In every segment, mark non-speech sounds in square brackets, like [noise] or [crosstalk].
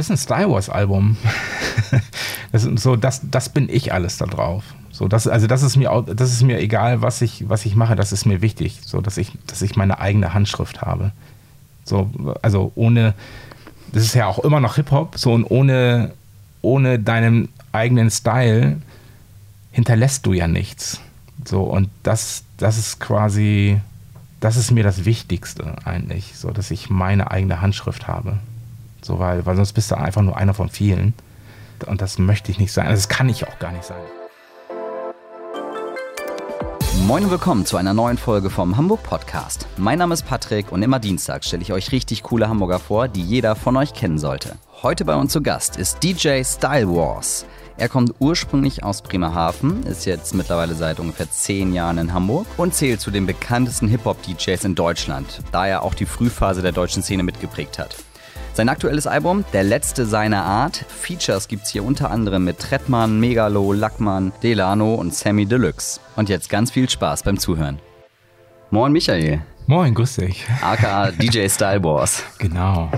Das ist ein Star Wars Album. [laughs] das, ist so, das, das bin ich alles da drauf. So, das, also das ist mir das ist mir egal, was ich, was ich mache, das ist mir wichtig, so dass ich, dass ich meine eigene Handschrift habe. So, also ohne, das ist ja auch immer noch Hip-Hop, so und ohne, ohne deinen eigenen Style hinterlässt du ja nichts. So, und das, das ist quasi, das ist mir das Wichtigste eigentlich, so dass ich meine eigene Handschrift habe. So, weil, weil sonst bist du einfach nur einer von vielen. Und das möchte ich nicht sein. Das kann ich auch gar nicht sein. Moin und willkommen zu einer neuen Folge vom Hamburg Podcast. Mein Name ist Patrick und immer Dienstag stelle ich euch richtig coole Hamburger vor, die jeder von euch kennen sollte. Heute bei uns zu Gast ist DJ Style Wars. Er kommt ursprünglich aus Bremerhaven, ist jetzt mittlerweile seit ungefähr zehn Jahren in Hamburg und zählt zu den bekanntesten Hip-Hop-DJs in Deutschland, da er auch die Frühphase der deutschen Szene mitgeprägt hat. Sein aktuelles Album, der letzte seiner Art, Features gibt es hier unter anderem mit Trettmann, Megalo, Lackmann, Delano und Sammy Deluxe. Und jetzt ganz viel Spaß beim Zuhören. Moin Michael. Moin, grüß dich. AKA [laughs] DJ Style Wars. Genau.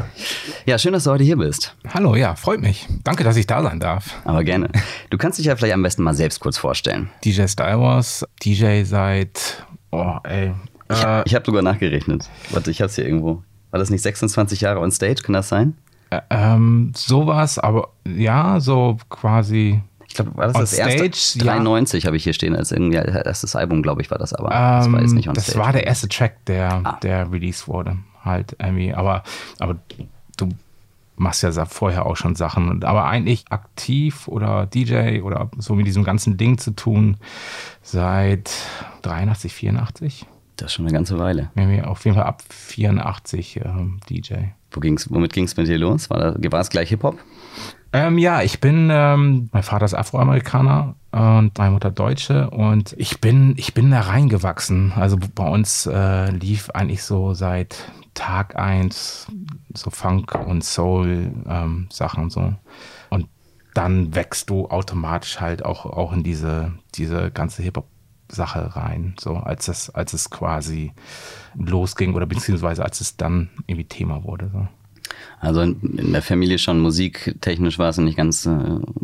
Ja, schön, dass du heute hier bist. Hallo, ja, freut mich. Danke, dass ich da sein darf. Aber gerne. Du kannst dich ja vielleicht am besten mal selbst kurz vorstellen. DJ Style Wars, DJ seit, oh, ey. Ich, äh, ich habe sogar nachgerechnet. Warte, ich hab's hier irgendwo. War das nicht 26 Jahre on Stage? Kann das sein? Äh, ähm, sowas, aber ja, so quasi. Ich glaube, war das das Stage, erste? 93 ja. habe ich hier stehen als irgendwie erstes Album, glaube ich, war das aber. Das ähm, war jetzt nicht on Das Stage. war der erste Track, der, ah. der released wurde. Halt irgendwie. Aber, aber du machst ja vorher auch schon Sachen. Aber eigentlich aktiv oder DJ oder so mit diesem ganzen Ding zu tun seit 83, 84. Das schon eine ganze Weile. Ja, auf jeden Fall ab 84 ähm, DJ. Wo ging's, womit ging es mit dir los? War, da, war es gleich Hip-Hop? Ähm, ja, ich bin, ähm, mein Vater ist Afroamerikaner und meine Mutter Deutsche und ich bin, ich bin da reingewachsen. Also bei uns äh, lief eigentlich so seit Tag eins so Funk und Soul ähm, Sachen so. Und dann wächst du automatisch halt auch, auch in diese, diese ganze Hip-Hop Sache rein, so als es, als es quasi losging oder beziehungsweise als es dann irgendwie Thema wurde. So. Also in der Familie schon musiktechnisch war es nicht ganz äh,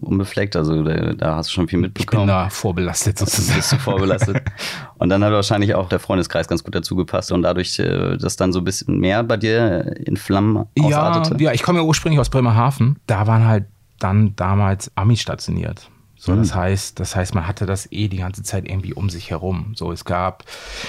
unbefleckt, also da, da, hast du schon viel mitbekommen. Ich bin da vorbelastet sozusagen. Bist du vorbelastet. [laughs] und dann hat wahrscheinlich auch der Freundeskreis ganz gut dazu gepasst und dadurch, äh, dass dann so ein bisschen mehr bei dir in Flammen ausartete. Ja, ja ich komme ja ursprünglich aus Bremerhaven. Da waren halt dann damals Amis stationiert. So, das mhm. heißt, das heißt, man hatte das eh die ganze Zeit irgendwie um sich herum. So, es gab,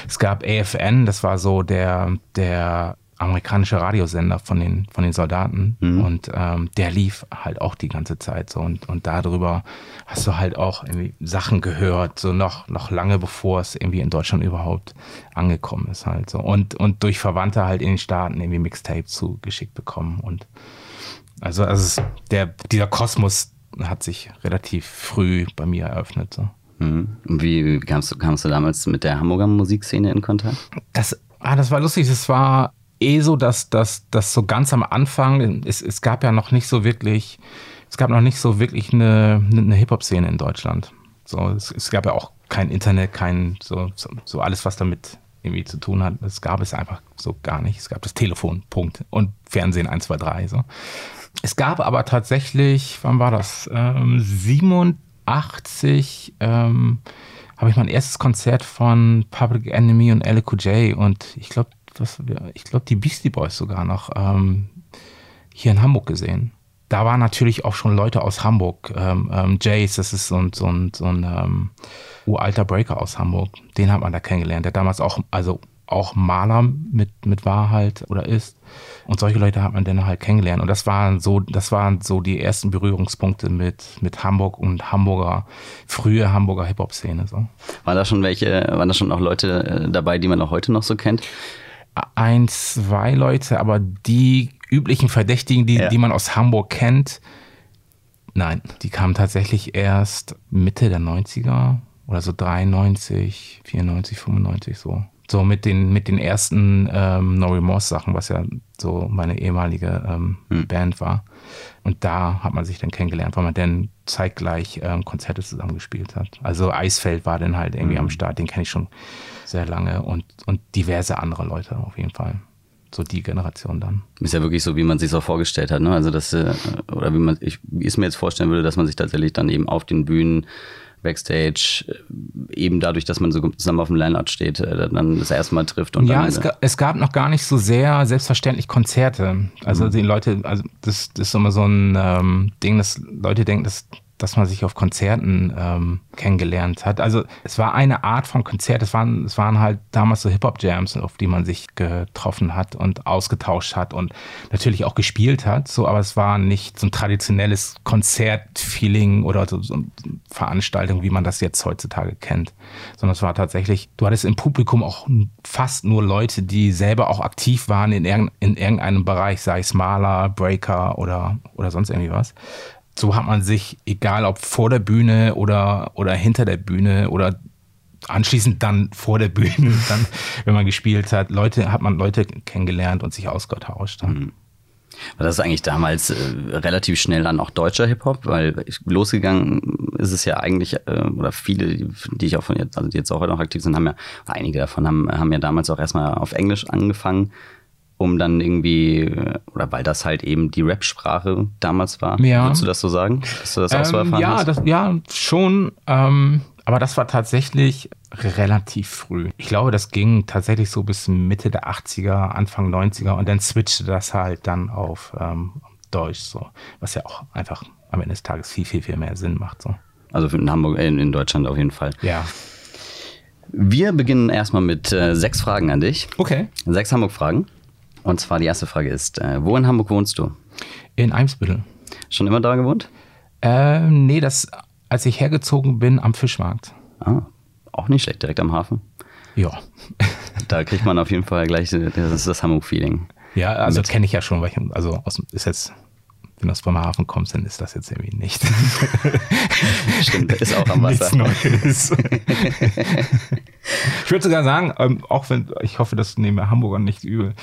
es gab AFN, das war so der, der amerikanische Radiosender von den, von den Soldaten. Mhm. Und ähm, der lief halt auch die ganze Zeit so. Und, und darüber hast du halt auch irgendwie Sachen gehört, so noch, noch lange bevor es irgendwie in Deutschland überhaupt angekommen ist halt so. Und, und durch Verwandte halt in den Staaten irgendwie Mixtapes zugeschickt bekommen. Und also, also der, dieser Kosmos hat sich relativ früh bei mir eröffnet. So. Mhm. Wie kamst du, kamst du damals mit der Hamburger Musikszene in Kontakt? Das, ah, das war lustig. Es war eh so, dass das so ganz am Anfang, es, es gab ja noch nicht so wirklich, es gab noch nicht so wirklich eine, eine Hip-Hop-Szene in Deutschland. So, es, es, gab ja auch kein Internet, kein, so, so alles, was damit irgendwie zu tun hat. Das gab es einfach so gar nicht. Es gab das Telefon, Punkt. Und Fernsehen 1, 2, 3. So. Es gab aber tatsächlich, wann war das? Ähm, 87 ähm, habe ich mein erstes Konzert von Public Enemy und LQJ und ich glaube, ich glaube, die Beastie Boys sogar noch ähm, hier in Hamburg gesehen. Da waren natürlich auch schon Leute aus Hamburg. Ähm, ähm, Jace, das ist so ein, so ein, so ein ähm, uralter Breaker aus Hamburg. Den hat man da kennengelernt, der damals auch, also auch Maler mit, mit war halt oder ist. Und solche Leute hat man dann halt kennengelernt. Und das waren so, das waren so die ersten Berührungspunkte mit, mit Hamburg und Hamburger, frühe Hamburger Hip-Hop-Szene. So. Waren da schon welche, waren da schon auch Leute äh, dabei, die man auch heute noch so kennt? Ein, zwei Leute, aber die üblichen Verdächtigen, die, ja. die man aus Hamburg kennt, nein, die kamen tatsächlich erst Mitte der 90er oder so 93, 94, 95 so so mit den, mit den ersten ähm, No Remorse Sachen, was ja so meine ehemalige ähm, hm. Band war. Und da hat man sich dann kennengelernt, weil man dann zeitgleich ähm, Konzerte zusammengespielt hat. Also Eisfeld war dann halt irgendwie hm. am Start, den kenne ich schon sehr lange und, und diverse andere Leute auf jeden Fall. so die Generation dann. Ist ja wirklich so, wie man sich auch vorgestellt hat, ne? Also das, äh, oder wie man, ich, wie es mir jetzt vorstellen würde, dass man sich tatsächlich dann eben auf den Bühnen Backstage äh, eben dadurch, dass man so zusammen auf dem Line-Out steht, äh, dann das erste Mal trifft. Und ja, dann, es, ga, es gab noch gar nicht so sehr selbstverständlich Konzerte. Also Mhm. die Leute, also das, das ist immer so ein ähm, Ding, dass Leute denken, dass dass man sich auf Konzerten ähm, kennengelernt hat. Also es war eine Art von Konzert. Es waren, es waren halt damals so Hip-Hop-Jams, auf die man sich getroffen hat und ausgetauscht hat und natürlich auch gespielt hat. So, aber es war nicht so ein traditionelles Konzert-Feeling oder so, so eine Veranstaltung, wie man das jetzt heutzutage kennt. Sondern es war tatsächlich, du hattest im Publikum auch fast nur Leute, die selber auch aktiv waren in, irgend, in irgendeinem Bereich, sei es Maler, Breaker oder, oder sonst irgendwie was so hat man sich, egal ob vor der Bühne oder, oder hinter der Bühne oder anschließend dann vor der Bühne, [laughs] dann, wenn man gespielt hat, Leute, hat man Leute kennengelernt und sich ausgetauscht. Mhm. Das ist eigentlich damals äh, relativ schnell dann auch deutscher Hip-Hop, weil losgegangen ist es ja eigentlich, äh, oder viele, die ich auch von jetzt, also die jetzt auch heute noch aktiv sind, haben ja, einige davon haben, haben ja damals auch erstmal auf Englisch angefangen um dann irgendwie, oder weil das halt eben die Rap-Sprache damals war. Ja. Würdest du das so sagen? Dass du das auch so Ähm, erfahren ja, hast? das, ja, schon. Ähm, aber das war tatsächlich relativ früh. Ich glaube, das ging tatsächlich so bis Mitte der 80er, Anfang 90er und dann switchte das halt dann auf ähm, Deutsch, so. Was ja auch einfach am Ende des Tages viel, viel, viel mehr Sinn macht. So. Also in Hamburg, äh, in Deutschland auf jeden Fall. Ja. Wir beginnen erstmal mit äh, sechs Fragen an dich. Okay. Sechs Hamburg-Fragen. Und zwar die erste Frage ist, äh, wo in Hamburg wohnst du? In Eimsbüttel. Schon immer da gewohnt? Ähm, nee, das, als ich hergezogen bin am Fischmarkt. Ah, auch nicht schlecht, direkt am Hafen. Ja. [laughs] Da kriegt man auf jeden Fall gleich äh, das, das Hamburg-Feeling. Ja, also kenne ich ja schon, weil ich, also aus, ist jetzt, wenn du aus Bremerhaven kommst, dann ist das jetzt irgendwie nicht. [laughs] Stimmt, ist auch am Wasser. Nichts Neues. [laughs] ich würde sogar sagen, ähm, auch wenn, ich hoffe, das nehmen wir Hamburger nicht übel.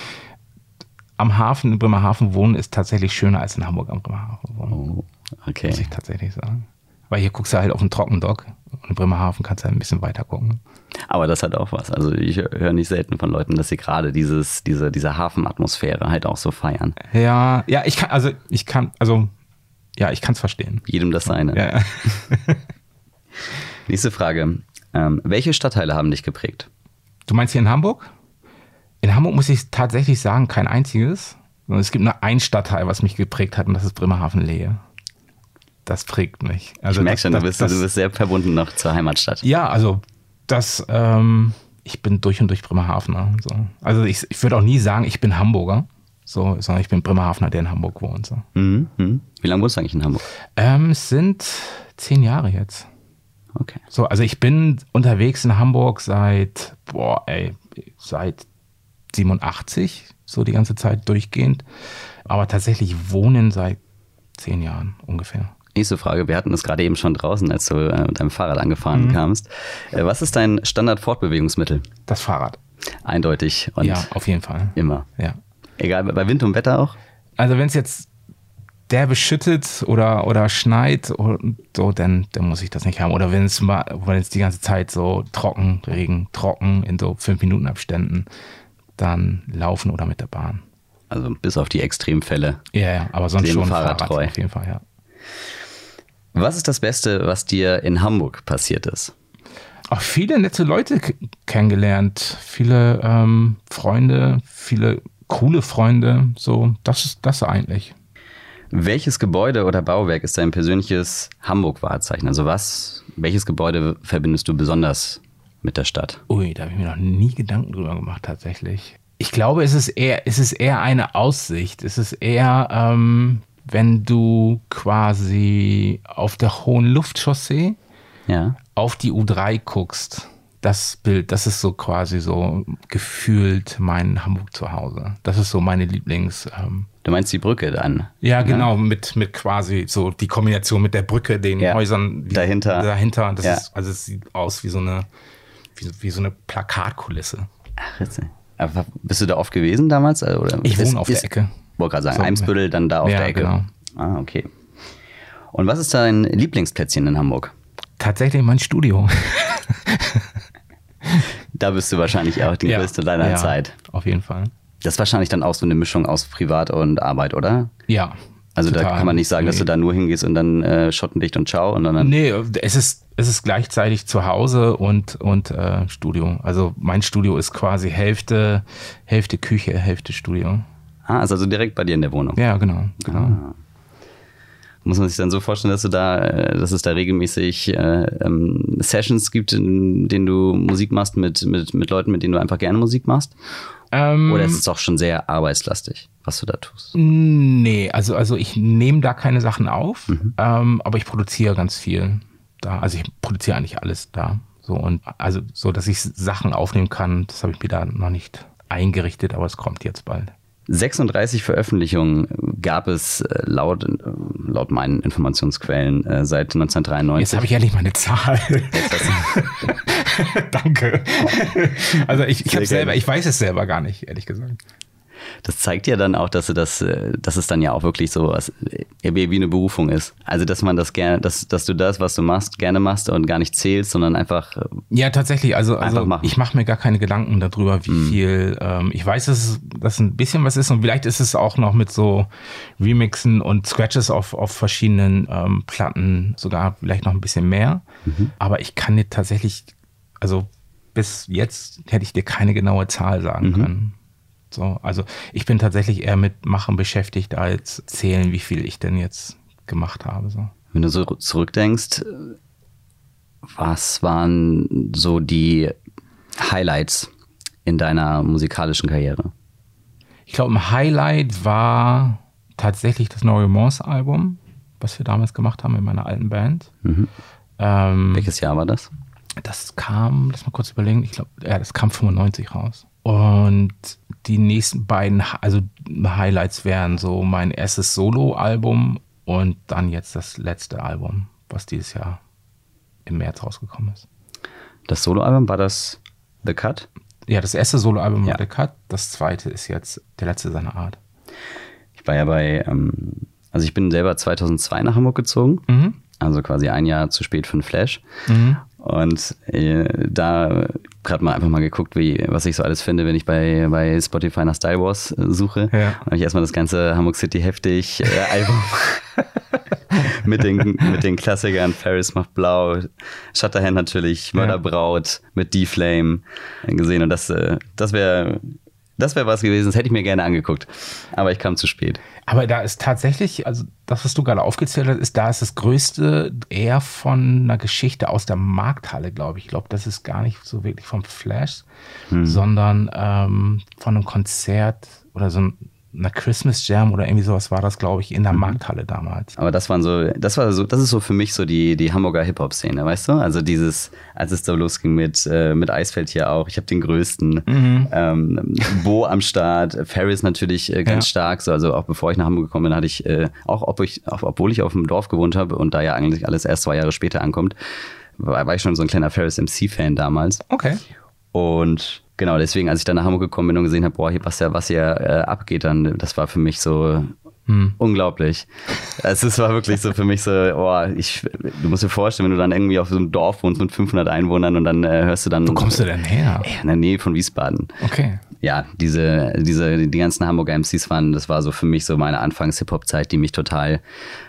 Am Hafen in Bremerhaven wohnen ist tatsächlich schöner als in Hamburg am Bremerhaven wohnen. Oh, okay. Muss ich tatsächlich sagen. Weil hier guckst du halt auf den Trockendock und in Bremerhaven kannst du halt ein bisschen weiter gucken. Aber das hat auch was. Also ich höre nicht selten von Leuten, dass sie gerade dieses, diese, diese Hafenatmosphäre halt auch so feiern. Ja, ja, ich kann, also ich kann, also ja, ich kann es verstehen. Jedem das seine. Ja, ja. [laughs] Nächste Frage. Ähm, welche Stadtteile haben dich geprägt? Du meinst hier in Hamburg? In Hamburg muss ich tatsächlich sagen, kein einziges. Sondern Es gibt nur ein Stadtteil, was mich geprägt hat, und das ist Bremerhaven-Lehe. Das prägt mich. Also ich merke das- schon, du das- bist, das- du bist sehr verbunden noch zur Heimatstadt. Ja, also das, ähm, ich bin durch und durch Bremerhavener. So. Also ich, ich würde auch nie sagen, ich bin Hamburger, so, sondern ich bin Bremerhavener, der in Hamburg wohnt. So. Mhm. Mhm. Wie lange wohnst du eigentlich in Hamburg? Ähm, es sind zehn Jahre jetzt. Okay. So, also ich bin unterwegs in Hamburg seit, boah, ey, seit 87, so die ganze Zeit durchgehend. Aber tatsächlich wohnen seit zehn Jahren ungefähr. Nächste Frage. Wir hatten es gerade eben schon draußen, als du äh, mit deinem Fahrrad angefahren Mhm. kamst. Äh, was ist dein Standard-Fortbewegungsmittel? Das Fahrrad. Eindeutig und ja, auf jeden Fall. immer. Ja. Egal, bei Wind und Wetter auch? Also wenn es jetzt derbe schüttet oder, oder schneit und so, dann, dann muss ich das nicht haben. Oder wenn es mal, wenn es die ganze Zeit so trocken, Regen, trocken in so fünf Minuten Abständen, dann laufen oder mit der Bahn. Also bis auf die Extremfälle. Ja, ja, aber sonst schon Fahrrad Fahrrad, auf jeden Fall, ja. Was ist das Beste, was dir in Hamburg passiert ist? Auch viele nette Leute kennengelernt, viele ähm, Freunde, viele coole Freunde, so, das ist das eigentlich. Welches Gebäude oder Bauwerk ist dein persönliches Hamburg-Wahrzeichen? Also was, welches Gebäude verbindest du besonders mit der Stadt? Ui, da habe ich mir noch nie Gedanken drüber gemacht, tatsächlich. Ich glaube, es ist eher, es ist eher eine Aussicht. Es ist eher, ähm, wenn du quasi auf der hohen Luftchaussee Ja. auf die U3 guckst. Das Bild, das ist so quasi so gefühlt mein Hamburg zu Hause. Das ist so meine Lieblings. Ähm, Du meinst die Brücke dann? ja, genau, mit, mit quasi so die Kombination mit der Brücke, den Ja, Häusern wie, dahinter. Dahinter. Das Ja. ist, also es sieht aus wie so eine, wie, wie so eine Plakatkulisse. Ach, jetzt, aber bist du da oft gewesen damals? Also, Oder Ich ist- wohne auf ist- der Ecke. Wollte gerade sagen, So, Eimsbüttel, dann da auf Ja, der Ecke. genau. Ah, okay. Und was ist dein Lieblingsplätzchen in Hamburg? Tatsächlich mein Studio. Da bist du wahrscheinlich auch die größte deiner ja, Zeit. Auf jeden Fall. Das ist wahrscheinlich dann auch so eine Mischung aus Privat und Arbeit, oder? Ja. Also total. da kann man nicht sagen, nee. dass du da nur hingehst und dann äh, schottendicht und ciao. Und dann nee, es ist, es ist gleichzeitig zu Hause und, und äh, Studio. Also mein Studio ist quasi Hälfte, Hälfte Küche, Hälfte Studio. Ah, ist also direkt bei dir in der Wohnung. Ja, genau. genau. Ah. Muss man sich dann so vorstellen, dass du da, äh, dass es da regelmäßig äh, ähm, Sessions gibt, in denen du Musik machst mit, mit, mit Leuten, mit denen du einfach gerne Musik machst? Ähm, Oder ist es auch schon sehr arbeitslastig, was du da tust? Nee, also, also ich nehme da keine Sachen auf, mhm. ähm, aber ich produziere ganz viel da. Also ich produziere eigentlich alles da. So und also so, dass ich Sachen aufnehmen kann, das habe ich mir da noch nicht eingerichtet, aber es kommt jetzt bald. 36 Veröffentlichungen gab es äh, laut, äh, laut meinen Informationsquellen äh, seit 1993. Jetzt habe ich endlich mal eine Zahl. [laughs] Danke. Also ich, ich selber, ich weiß es selber gar nicht, ehrlich gesagt das zeigt ja dann auch, dass das, äh, dass es dann ja auch wirklich so was äh, wie eine Berufung ist. Also dass man das gerne, dass, dass du das, was du machst, gerne machst und gar nicht zählst, sondern einfach. Äh, ja, tatsächlich. Also, also ich mache mir gar keine Gedanken darüber, wie mhm. viel. Ähm, ich weiß, dass das ein bisschen was ist und vielleicht ist es auch noch mit so Remixen und Scratches auf, auf verschiedenen ähm, Platten sogar vielleicht noch ein bisschen mehr. Mhm. Aber ich kann dir tatsächlich, also bis jetzt hätte ich dir keine genaue Zahl sagen mhm. können. So, also ich bin tatsächlich eher mit Machen beschäftigt, als zählen, wie viel ich denn jetzt gemacht habe. So. Wenn du so zurückdenkst, was waren so die Highlights in deiner musikalischen Karriere? Ich glaube, ein Highlight war tatsächlich das neue Morse-Album, was wir damals gemacht haben in meiner alten Band. Mhm. Ähm, Welches Jahr war das? Das kam, lass mal kurz überlegen, ich glaube, ja, das kam 95 raus. Und die nächsten beiden, also Highlights wären so mein erstes Solo-Album und dann jetzt das letzte Album, was dieses Jahr im März rausgekommen ist. Das Solo-Album war das The Cut? Ja, das erste Solo-Album ja. war The Cut. Das zweite ist jetzt der letzte seiner Art. Ich war ja bei, ähm, also ich bin selber 2002 nach Hamburg gezogen. Mhm. Also quasi ein Jahr zu spät für den Flash. Mhm. Und äh, da gerade mal einfach mal geguckt, wie, was ich so alles finde, wenn ich bei, bei Spotify nach Star Wars äh, suche. Ja. Dann habe ich erstmal das ganze Hamburg City heftig äh, Album [laughs] mit, den, mit den Klassikern Ferris macht blau, Shutterhand natürlich, Mörderbraut ja. mit D-Flame gesehen. Und das, äh, das wäre das wäre was gewesen, das hätte ich mir gerne angeguckt. Aber ich kam zu spät. Aber da ist tatsächlich, also das, was du gerade aufgezählt hast, ist da ist das Größte eher von einer Geschichte aus der Markthalle, glaube ich. Ich glaube, das ist gar nicht so wirklich vom Flash, hm. sondern ähm, von einem Konzert oder so ein einer Christmas Jam oder irgendwie sowas war das, glaube ich, in der mhm. Markthalle damals. Aber das waren so, das war so, das ist so für mich so die, die Hamburger Hip-Hop-Szene, weißt du? Also dieses, als es da losging mit, äh, mit Eisfeld hier auch, ich habe den größten, mhm. ähm, Bo am Start, Ferris natürlich äh, ganz ja. stark, so, also auch bevor ich nach Hamburg gekommen bin, hatte ich, äh, auch, ob ich, auch, obwohl ich auf dem Dorf gewohnt habe und da ja eigentlich alles erst zwei Jahre später ankommt, war, war ich schon so ein kleiner Ferris MC-Fan damals. Okay. Und Genau, deswegen, als ich dann nach Hamburg gekommen bin und gesehen habe, boah, was ja, was hier äh, abgeht, dann, das war für mich so hm. unglaublich. Also es war wirklich so für mich so, boah, ich, du musst dir vorstellen, wenn du dann irgendwie auf so einem Dorf wohnst mit 500 Einwohnern und dann äh, hörst du dann. Wo kommst du denn her? In der Nähe von Wiesbaden. Okay. Ja, diese, diese, die ganzen Hamburger MCs waren, das war so für mich so meine Anfangs-Hip-Hop-Zeit, die mich total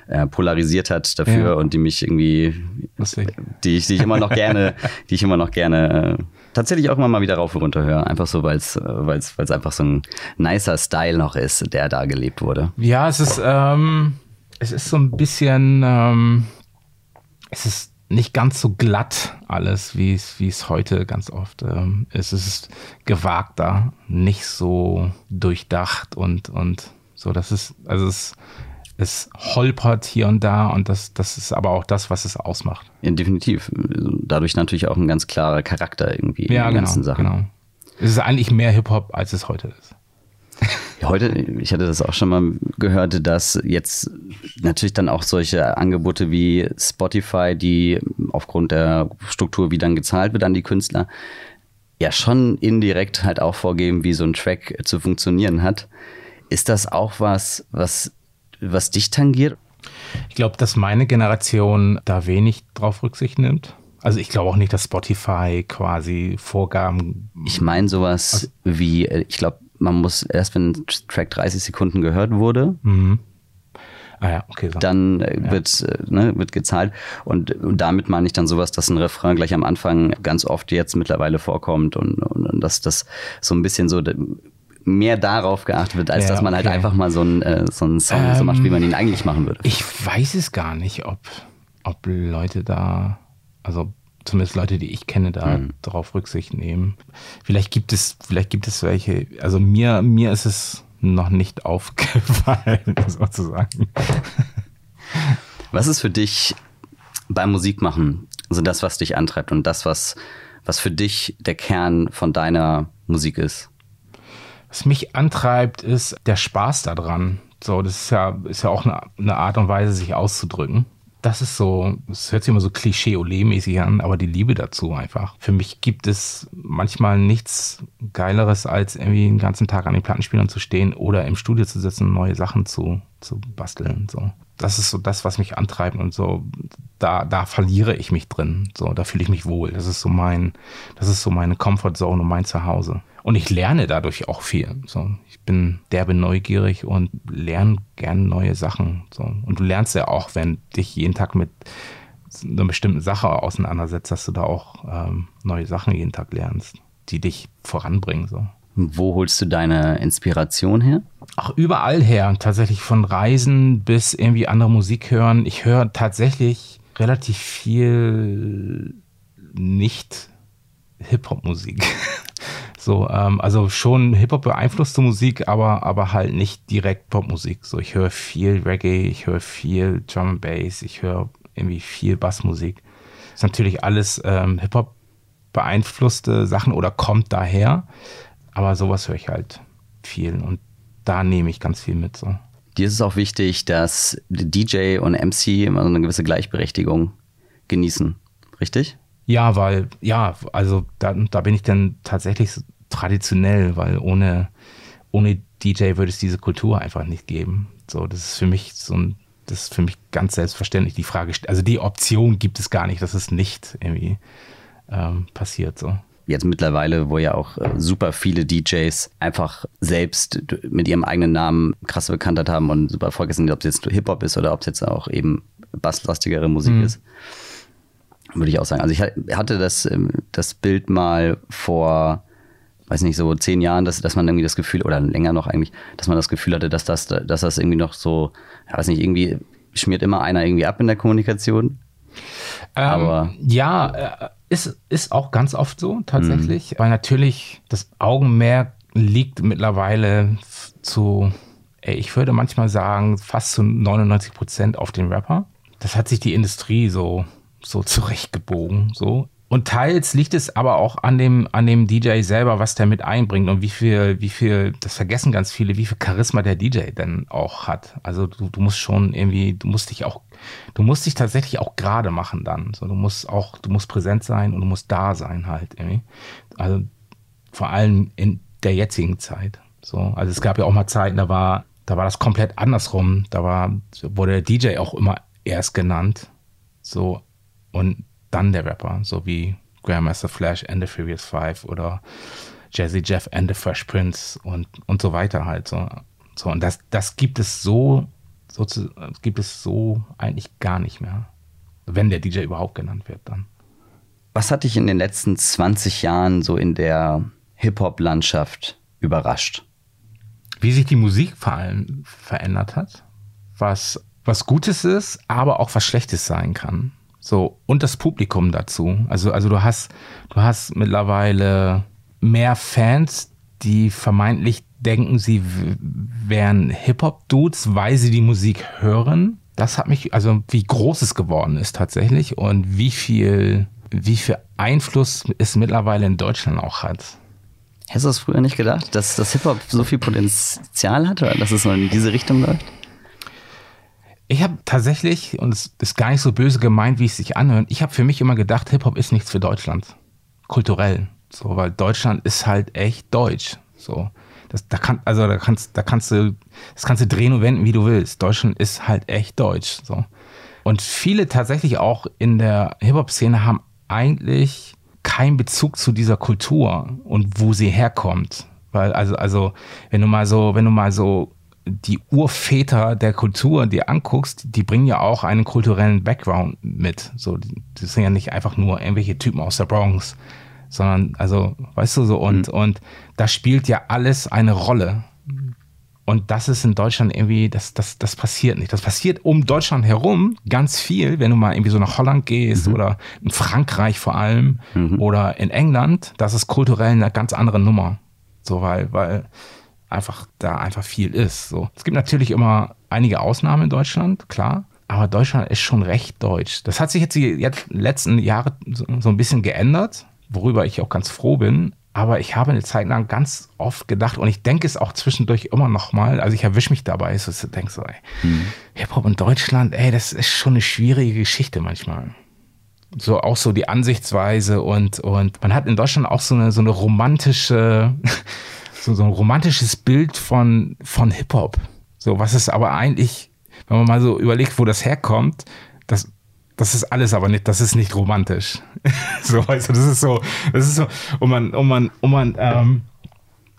äh, polarisiert hat dafür ja. und die mich irgendwie, Lustig. die ich, die ich immer noch gerne, die ich immer noch gerne äh, tatsächlich auch immer mal wieder rauf und runter höre. Einfach so, weil es weil's, einfach so ein nicer Style noch ist, der da gelebt wurde. Ja, es ist, ähm, es ist so ein bisschen, ähm, es ist nicht ganz so glatt alles, wie es, heute ganz oft ähm, ist. Es ist gewagter, nicht so durchdacht und, und so. Das ist, also es es holpert hier und da und das, das ist aber auch das, was es ausmacht. Ja, definitiv. Dadurch natürlich auch ein ganz klarer Charakter irgendwie ja, in den genau, ganzen Sachen. Genau. Es ist eigentlich mehr Hip-Hop, als es heute ist. Ja, heute, ich hatte das auch schon mal gehört, dass jetzt natürlich dann auch solche Angebote wie Spotify, die aufgrund der Struktur, wie dann gezahlt wird an die Künstler, ja schon indirekt halt auch vorgeben, wie so ein Track zu funktionieren hat. Ist das auch was, was was dich tangiert? Ich glaube, dass meine Generation da wenig drauf Rücksicht nimmt. Also ich glaube auch nicht, dass Spotify quasi Vorgaben. Ich meine sowas wie, äh, ich glaube, man muss erst, wenn ein Track 30 Sekunden gehört wurde, Mhm. Ah ja, okay. So. dann äh, wird, äh, ne, wird gezahlt. Und, und damit meine ich dann sowas, dass ein Refrain gleich am Anfang ganz oft jetzt mittlerweile vorkommt und, und, und dass das so ein bisschen so mehr darauf geachtet wird, als Ja, dass man halt okay. einfach mal so einen, äh, so einen Song so macht, wie man ihn eigentlich machen würde. Ich weiß es gar nicht, ob, ob Leute da, also zumindest Leute, die ich kenne, da darauf Rücksicht nehmen. Vielleicht gibt es, vielleicht gibt es welche, also mir, mir ist es noch nicht [laughs] aufgefallen, [laughs] sozusagen. Was ist für dich beim Musikmachen so das, was dich antreibt und das, was, was für dich der Kern von deiner Musik ist? Was mich antreibt, ist der Spaß daran. So, das ist ja, ist ja auch eine, eine Art und Weise, sich auszudrücken. Das ist so, es hört sich immer so klischee-ole-mäßig an, aber die Liebe dazu einfach. Für mich gibt es manchmal nichts Geileres, als irgendwie den ganzen Tag an den Plattenspielern zu stehen oder im Studio zu sitzen neue Sachen zu, zu basteln. So. Das ist so das, was mich antreibt und so, da, da verliere ich mich drin. So, da fühle ich mich wohl. Das ist so mein, das ist so meine Comfortzone und mein Zuhause. Und ich lerne dadurch auch viel. So, ich bin derbe neugierig und lerne gern neue Sachen. So. Und du lernst ja auch, wenn dich jeden Tag mit einer bestimmten Sache auseinandersetzt, dass du da auch ähm, neue Sachen jeden Tag lernst, die dich voranbringen. So. Wo holst du deine Inspiration her? Auch überall her, tatsächlich von Reisen bis irgendwie andere Musik hören. Ich höre tatsächlich relativ viel nicht Hip-Hop-Musik. [laughs] so, ähm, also schon Hip-Hop beeinflusste Musik, aber, aber halt nicht direkt Popmusik. So, ich höre viel Reggae, ich höre viel Drum and Bass, ich höre irgendwie viel Bassmusik. Ist natürlich alles ähm, Hip-Hop beeinflusste Sachen oder kommt daher. Aber sowas höre ich halt viel und da nehme ich ganz viel mit. So. Dir ist es auch wichtig, dass DJ und MC immer so eine gewisse Gleichberechtigung genießen, richtig? Ja, weil, ja, also da, da bin ich dann tatsächlich traditionell, weil ohne, ohne DJ würde es diese Kultur einfach nicht geben. So, das ist für mich so ein, das ist für mich ganz selbstverständlich die Frage. Also die Option gibt es gar nicht, dass es nicht irgendwie ähm, passiert. So. Jetzt mittlerweile, wo ja auch äh, super viele DJs einfach selbst mit ihrem eigenen Namen krasse Bekanntheit haben und super Erfolg sind, ob es jetzt Hip-Hop ist oder ob es jetzt auch eben basslastigere Musik ist. Würde ich auch sagen. Also ich ha- hatte das, ähm, das Bild mal vor, weiß nicht, so zehn Jahren, dass, dass man irgendwie das Gefühl, oder länger noch eigentlich, dass man das Gefühl hatte, dass das, dass das irgendwie noch so, weiß nicht, irgendwie schmiert immer einer irgendwie ab in der Kommunikation. Aber- ähm, ja, äh, ist, ist auch ganz oft so tatsächlich, weil natürlich das Augenmerk liegt mittlerweile zu, ey, ich würde manchmal sagen, fast zu 99 Prozent auf den Rapper. Das hat sich die Industrie so, so zurechtgebogen, so. Und teils liegt es aber auch an dem, an dem DJ selber, was der mit einbringt und wie viel, wie viel, das vergessen ganz viele, wie viel Charisma der DJ denn auch hat. Also du, du musst schon irgendwie, du musst dich auch, du musst dich tatsächlich auch gerade machen dann. So, du musst auch, du musst präsent sein und du musst da sein halt irgendwie. Also vor allem in der jetzigen Zeit. So, also es gab ja auch mal Zeiten, da war, da war das komplett andersrum. Da war, wurde der DJ auch immer erst genannt. So, und dann der Rapper, so wie Grandmaster Flash and the Furious Five oder Jazzy Jeff and the Fresh Prince und, und so weiter halt. So, so und das, das gibt es so, so zu, gibt es so eigentlich gar nicht mehr. Wenn der DJ überhaupt genannt wird, dann. Was hat dich in den letzten 20 Jahren so in der Hip-Hop-Landschaft überrascht? wie sich die Musik vor allem verändert hat, was, was Gutes ist, aber auch was Schlechtes sein kann. So, und das Publikum dazu. Also, also du hast, du hast mittlerweile mehr Fans, die vermeintlich denken, sie wären Hip-Hop-Dudes, weil sie die Musik hören. Das hat mich, also wie groß es geworden ist tatsächlich und wie viel, wie viel Einfluss es mittlerweile in Deutschland auch hat. Hättest du das früher nicht gedacht, dass das Hip-Hop so viel Potenzial hat oder dass es so in diese Richtung läuft? Ich habe tatsächlich, und es ist gar nicht so böse gemeint, wie es sich anhört, ich habe für mich immer gedacht, Hip-Hop ist nichts für Deutschland. Kulturell. So, weil Deutschland ist halt echt deutsch. So. Das, da kann, also da kannst, da kannst du, das kannst du drehen und wenden, wie du willst. Deutschland ist halt echt deutsch. So. Und viele tatsächlich auch in der Hip-Hop-Szene haben eigentlich keinen Bezug zu dieser Kultur und wo sie herkommt. Weil also, also, wenn du mal so, wenn du mal so die Urväter der Kultur dir anguckst, die bringen ja auch einen kulturellen Background mit. So, das sind ja nicht einfach nur irgendwelche Typen aus der Bronx, sondern, also, weißt du so, und, mhm. und da spielt ja alles eine Rolle. Und das ist in Deutschland irgendwie, das, das, das passiert nicht. Das passiert um Deutschland herum ganz viel, wenn du mal irgendwie so nach Holland gehst mhm. oder in Frankreich vor allem mhm. oder in England. Das ist kulturell eine ganz andere Nummer. So, weil, weil einfach da einfach viel ist. So. Es gibt natürlich immer einige Ausnahmen in Deutschland, klar. Aber Deutschland ist schon recht deutsch. Das hat sich jetzt die jetzt letzten Jahre so, so ein bisschen geändert, worüber ich auch ganz froh bin. Aber ich habe eine Zeit lang ganz oft gedacht, und ich denke es auch zwischendurch immer noch mal, also ich erwische mich dabei, so ich denke so, ey, hm. Hip-Hop in Deutschland, ey, das ist schon eine schwierige Geschichte manchmal. So auch so die Ansichtsweise und, und man hat in Deutschland auch so eine, so eine romantische, so, so ein romantisches Bild von, von Hip-Hop. So, was ist aber eigentlich, wenn man mal so überlegt, wo das herkommt, das, das ist alles aber nicht, das ist nicht romantisch. [laughs] so, also das ist so, das ist so, und man, und man, und man ähm,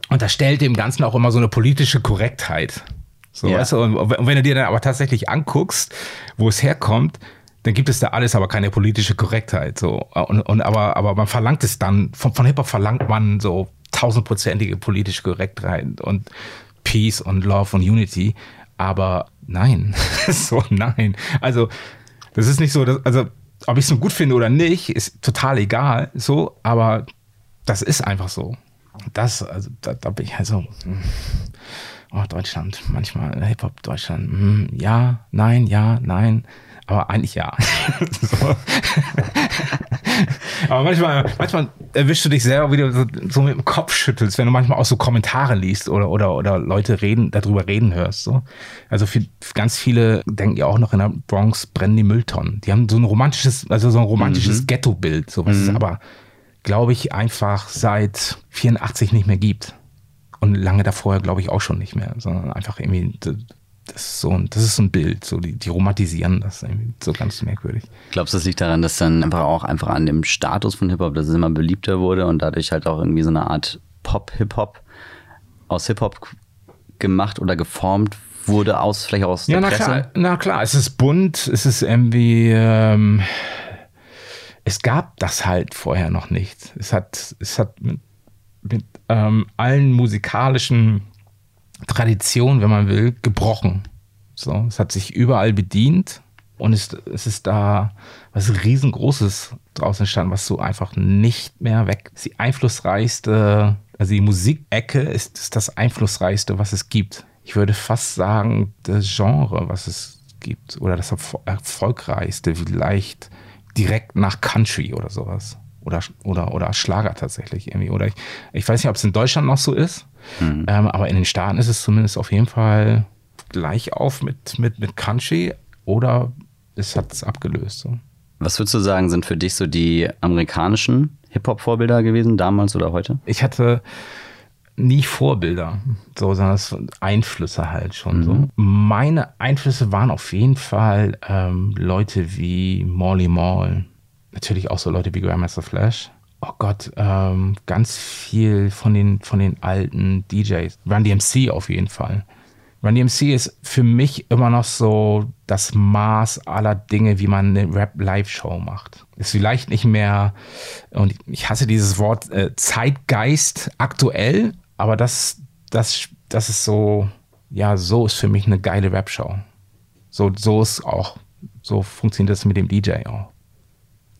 unterstellt dem Ganzen auch immer so eine politische Korrektheit. So, ja. weißt du, und, wenn du dir dann aber tatsächlich anguckst, wo es herkommt, dann gibt es da alles, aber keine politische Korrektheit. So. Und, und aber, aber man verlangt es dann, von, von Hip-Hop verlangt man so tausendprozentige politische Korrektheit und Peace und Love und Unity. Aber nein, [laughs] so nein. Also, das ist nicht so, dass, also, ob ich es so gut finde oder nicht, ist total egal, so, aber das ist einfach so. Das, also, da, da bin ich halt so, hm. oh, Deutschland, manchmal Hip-Hop Deutschland, hm, ja, nein, ja, nein aber eigentlich ja. [laughs] so. Aber manchmal, manchmal erwischst du dich selber, wie du so, so, mit dem Kopf schüttelst, wenn du manchmal auch so Kommentare liest oder, oder, oder Leute reden, darüber reden hörst. So. Also für, ganz viele denken ja auch noch in der Bronx brennen die Mülltonnen. Die haben so ein romantisches, also so ein romantisches mhm. Ghetto-Bild, so was mhm. es aber, glaube ich, einfach seit 84 nicht mehr gibt. Und lange davor, glaube ich, auch schon nicht mehr, sondern einfach irgendwie das ist so ein, das ist so ein Bild, so die, die romantisieren das irgendwie so ganz merkwürdig. Glaubst du, das liegt daran, dass dann einfach auch einfach an dem Status von Hip-Hop, dass es immer beliebter wurde und dadurch halt auch irgendwie so eine Art Pop-Hip-Hop aus Hip-Hop gemacht oder geformt wurde aus, vielleicht aus der ja, na Presse? Klar, na klar, es ist bunt, es ist irgendwie, ähm, es gab das halt vorher noch nicht. Es hat, es hat mit, mit ähm, allen musikalischen Tradition, wenn man will, gebrochen. So, es hat sich überall bedient und es, es ist da was riesengroßes draus entstanden, was so einfach nicht mehr weg. ist. Die einflussreichste, also die Musikecke ist, ist das einflussreichste, was es gibt. Ich würde fast sagen, das Genre, was es gibt, oder das erfolgreichste, vielleicht direkt nach Country oder sowas. Oder, oder, oder Schlager tatsächlich irgendwie. Oder ich, ich weiß nicht, ob es in Deutschland noch so ist. Mhm. Ähm, aber in den Staaten ist es zumindest auf jeden Fall gleich auf mit, mit, mit Country oder es hat es abgelöst. So. Was würdest du sagen, sind für dich so die amerikanischen Hip-Hop-Vorbilder gewesen, damals oder heute? Ich hatte nie Vorbilder, so, sondern es Einflüsse halt schon. Mhm. So. Meine Einflüsse waren auf jeden Fall ähm, Leute wie Molly Mall, natürlich auch so Leute wie Grandmaster Flash oh Gott, ähm, ganz viel von den, von den alten DJs. Run DMC auf jeden Fall. Run DMC ist für mich immer noch so das Maß aller Dinge, wie man eine Rap-Live-Show macht. Ist vielleicht nicht mehr, und ich hasse dieses Wort äh, Zeitgeist aktuell, aber das, das, das ist so, ja, so ist für mich eine geile Rap-Show. So, so ist auch, so funktioniert das mit dem DJ auch.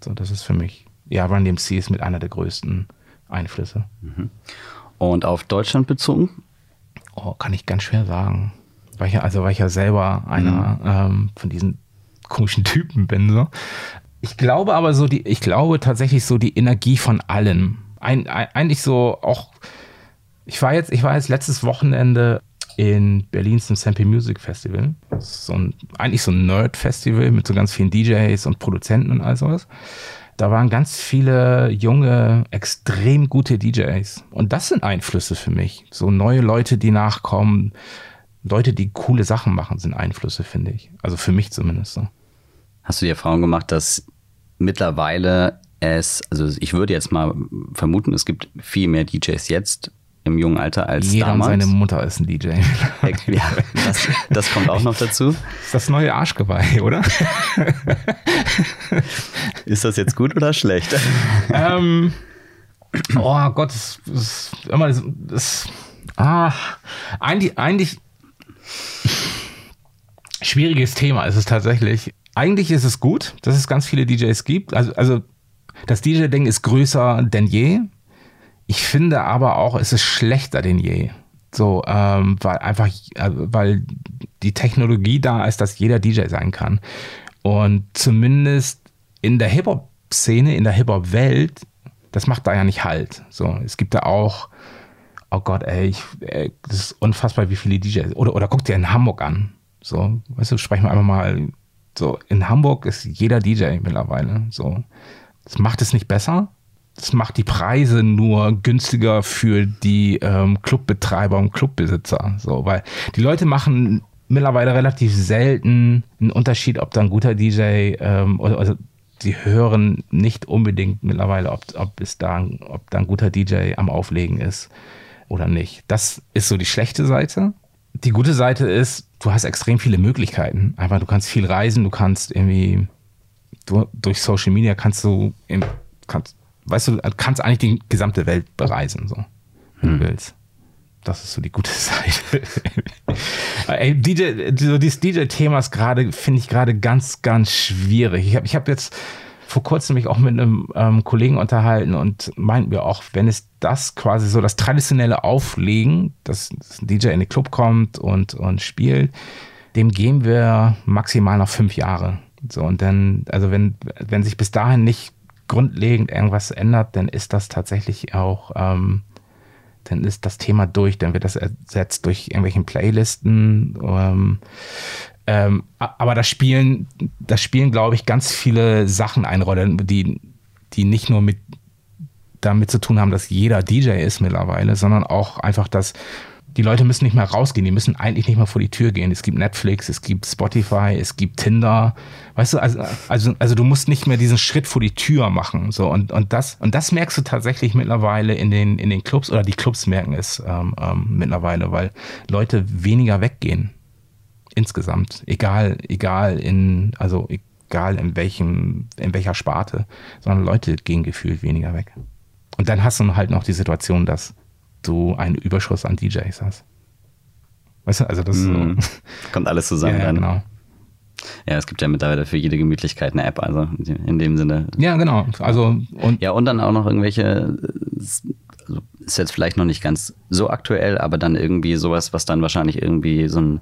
So, das ist für mich ja, Run DMC ist mit einer der größten Einflüsse. Mhm. Und auf Deutschland bezogen? Oh, kann ich ganz schwer sagen. Weil ich ja, also weil ich ja selber einer mhm. ähm, von diesen komischen Typen bin. So. Ich glaube aber so, die, ich glaube tatsächlich so die Energie von allen. Ein, ein, eigentlich so auch, ich war jetzt, ich war jetzt letztes Wochenende in Berlin zum Sample Music Festival. So ein, eigentlich so ein Nerd-Festival mit so ganz vielen DJs und Produzenten und all sowas da waren ganz viele junge, extrem gute DJs. Und das sind Einflüsse für mich. So neue Leute, die nachkommen, Leute, die coole Sachen machen, sind Einflüsse, finde ich. Also für mich zumindest so. Hast du die Erfahrung gemacht, dass mittlerweile es, also ich würde jetzt mal vermuten, es gibt viel mehr DJs jetzt im jungen Alter als Jeder damals. seine Mutter ist ein DJ. ja, das, das kommt auch noch dazu. Das ist das neue Arschgeweih, oder? Ist das jetzt gut oder schlecht? ähm, oh Gott, das ist immer das, das ah, eigentlich, eigentlich schwieriges Thema ist es tatsächlich. Eigentlich ist es gut, dass es ganz viele DJs gibt. Also, also das DJ-Ding ist größer denn je. Ich finde aber auch, es ist schlechter denn je. So, ähm, weil einfach, äh, weil die Technologie da ist, dass jeder DJ sein kann. Und zumindest in der Hip-Hop-Szene, in der Hip-Hop-Welt, das macht da ja nicht halt. So, es gibt da auch, oh Gott, ey, ich, ey das ist unfassbar, wie viele DJs. Oder, oder guck dir in Hamburg an. So, weißt du, sprechen wir einfach mal. So, in Hamburg ist jeder DJ mittlerweile. So, das macht es nicht besser. Das macht die Preise nur günstiger für die ähm, Clubbetreiber und Clubbesitzer. So, weil die Leute machen mittlerweile relativ selten einen Unterschied, ob da ein guter DJ ähm, oder, oder die hören nicht unbedingt mittlerweile, ob, ob, es da, ob da ein guter DJ am Auflegen ist oder nicht. Das ist so die schlechte Seite. Die gute Seite ist, du hast extrem viele Möglichkeiten. Einfach, du kannst viel reisen, du kannst irgendwie, du, durch Social Media kannst du, kannst, weißt du, kannst eigentlich die gesamte Welt bereisen, so, wenn hm. du willst. Das ist so die gute [laughs] Seite. Ey, DJ, so dieses DJ-Thema ist gerade, finde ich gerade ganz, ganz schwierig. Ich habe ich hab jetzt vor kurzem mich auch mit einem ähm, Kollegen unterhalten und meinten wir auch, wenn es das quasi so das traditionelle Auflegen, dass, dass ein DJ in den Club kommt und, und spielt, dem geben wir maximal noch fünf Jahre. So, und dann, also wenn, wenn sich bis dahin nicht grundlegend irgendwas ändert, dann ist das tatsächlich auch ähm, dann ist das Thema durch, dann wird das ersetzt durch irgendwelchen Playlisten. Ähm, ähm, aber da spielen, da spielen, glaube ich, ganz viele Sachen eine Rolle, die, die nicht nur mit damit zu tun haben, dass jeder DJ ist mittlerweile, sondern auch einfach, dass die Leute müssen nicht mehr rausgehen, die müssen eigentlich nicht mehr vor die Tür gehen. Es gibt Netflix, es gibt Spotify, es gibt Tinder. Weißt du, also, also, also du musst nicht mehr diesen Schritt vor die Tür machen. So, und, und, das, und das merkst du tatsächlich mittlerweile in den, in den Clubs oder die Clubs merken es ähm, ähm, mittlerweile, weil Leute weniger weggehen. Insgesamt. Egal, egal in, also egal in welchem, in welcher Sparte, sondern Leute gehen gefühlt weniger weg. Und dann hast du halt noch die Situation, dass du einen Überschuss an DJs hast. Weißt du, also das mm, so. kommt alles zusammen ja, dann. Genau. Ja, es gibt ja mittlerweile für jede Gemütlichkeit eine App, also in dem Sinne. Ja, genau. Also und ja, und dann auch noch irgendwelche, also ist jetzt vielleicht noch nicht ganz so aktuell, aber dann irgendwie sowas, was dann wahrscheinlich irgendwie so ein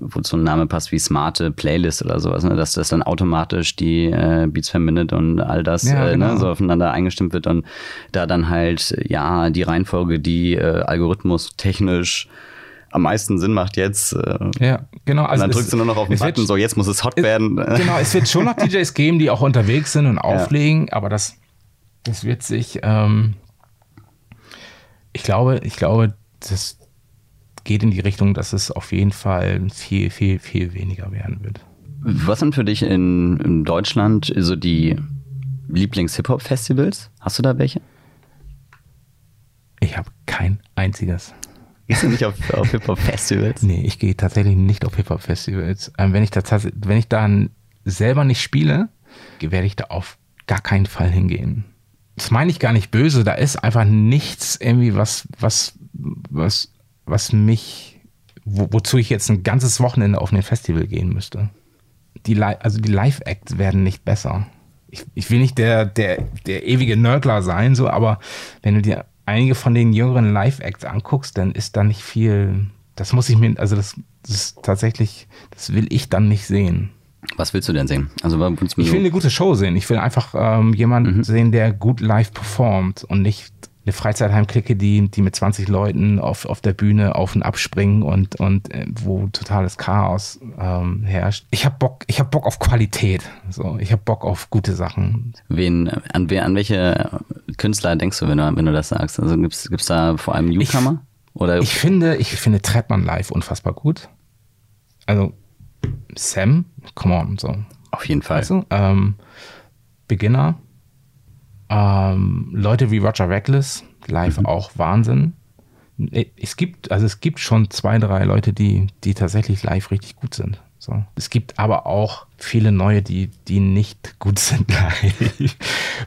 wo so ein Name passt wie smarte Playlist oder sowas, ne? dass das dann automatisch die äh, Beats per Minute und all das ja, äh, ne? genau. so aufeinander eingestimmt wird und da dann halt ja die Reihenfolge, die äh, Algorithmus technisch am meisten Sinn macht jetzt. Äh, ja, genau. Also und dann drückst du nur noch auf den Button, wird, so jetzt muss es hot es, werden. [laughs] Genau, es wird schon noch DJs geben, die auch unterwegs sind und auflegen, ja. aber das, das wird sich, ähm, ich glaube, ich glaube, das, geht in die Richtung, dass es auf jeden Fall viel, viel, viel weniger werden wird. Was sind für dich in, in Deutschland so die Lieblings-Hip-Hop-Festivals? Hast du da welche? Ich habe kein einziges. Gehst du nicht auf, auf Hip-Hop-Festivals? [laughs] Nee, ich gehe tatsächlich nicht auf Hip-Hop-Festivals. Ähm, wenn ich da wenn ich dann selber nicht spiele, werde ich da auf gar keinen Fall hingehen. Das meine ich gar nicht böse, da ist einfach nichts irgendwie was, was, was was mich, wo, wozu ich jetzt ein ganzes Wochenende auf ein Festival gehen müsste. Die, also die Live-Acts werden nicht besser. Ich, ich will nicht der, der, der ewige Nörgler sein, so, aber wenn du dir einige von den jüngeren Live-Acts anguckst, dann ist da nicht viel. Das muss ich mir, also das, das ist tatsächlich, das will ich dann nicht sehen. Was willst du denn sehen? Also ich will eine gute Show sehen. Ich will einfach ähm, jemanden mhm. sehen, der gut live performt und nicht eine Freizeitheimklicke, die, die mit 20 Leuten auf, auf der Bühne auf und ab springen und, und äh, wo totales Chaos ähm, herrscht. Ich habe Bock, ich habe Bock auf Qualität. So, ich habe Bock auf gute Sachen. Wen, an, an welche Künstler denkst du, wenn du, wenn du das sagst? Also gibt's gibt's da vor allem Newcomer? Ich, Oder? ich finde, ich finde Trettmann live unfassbar gut. Also Sam, come on, so. Auf jeden Fall. Du? ähm, Beginner ähm, Leute wie Roger Reckless, live mhm. auch Wahnsinn. Es gibt, also es gibt schon zwei, drei Leute, die, die tatsächlich live richtig gut sind. So. Es gibt aber auch viele neue, die, die nicht gut sind [laughs] live.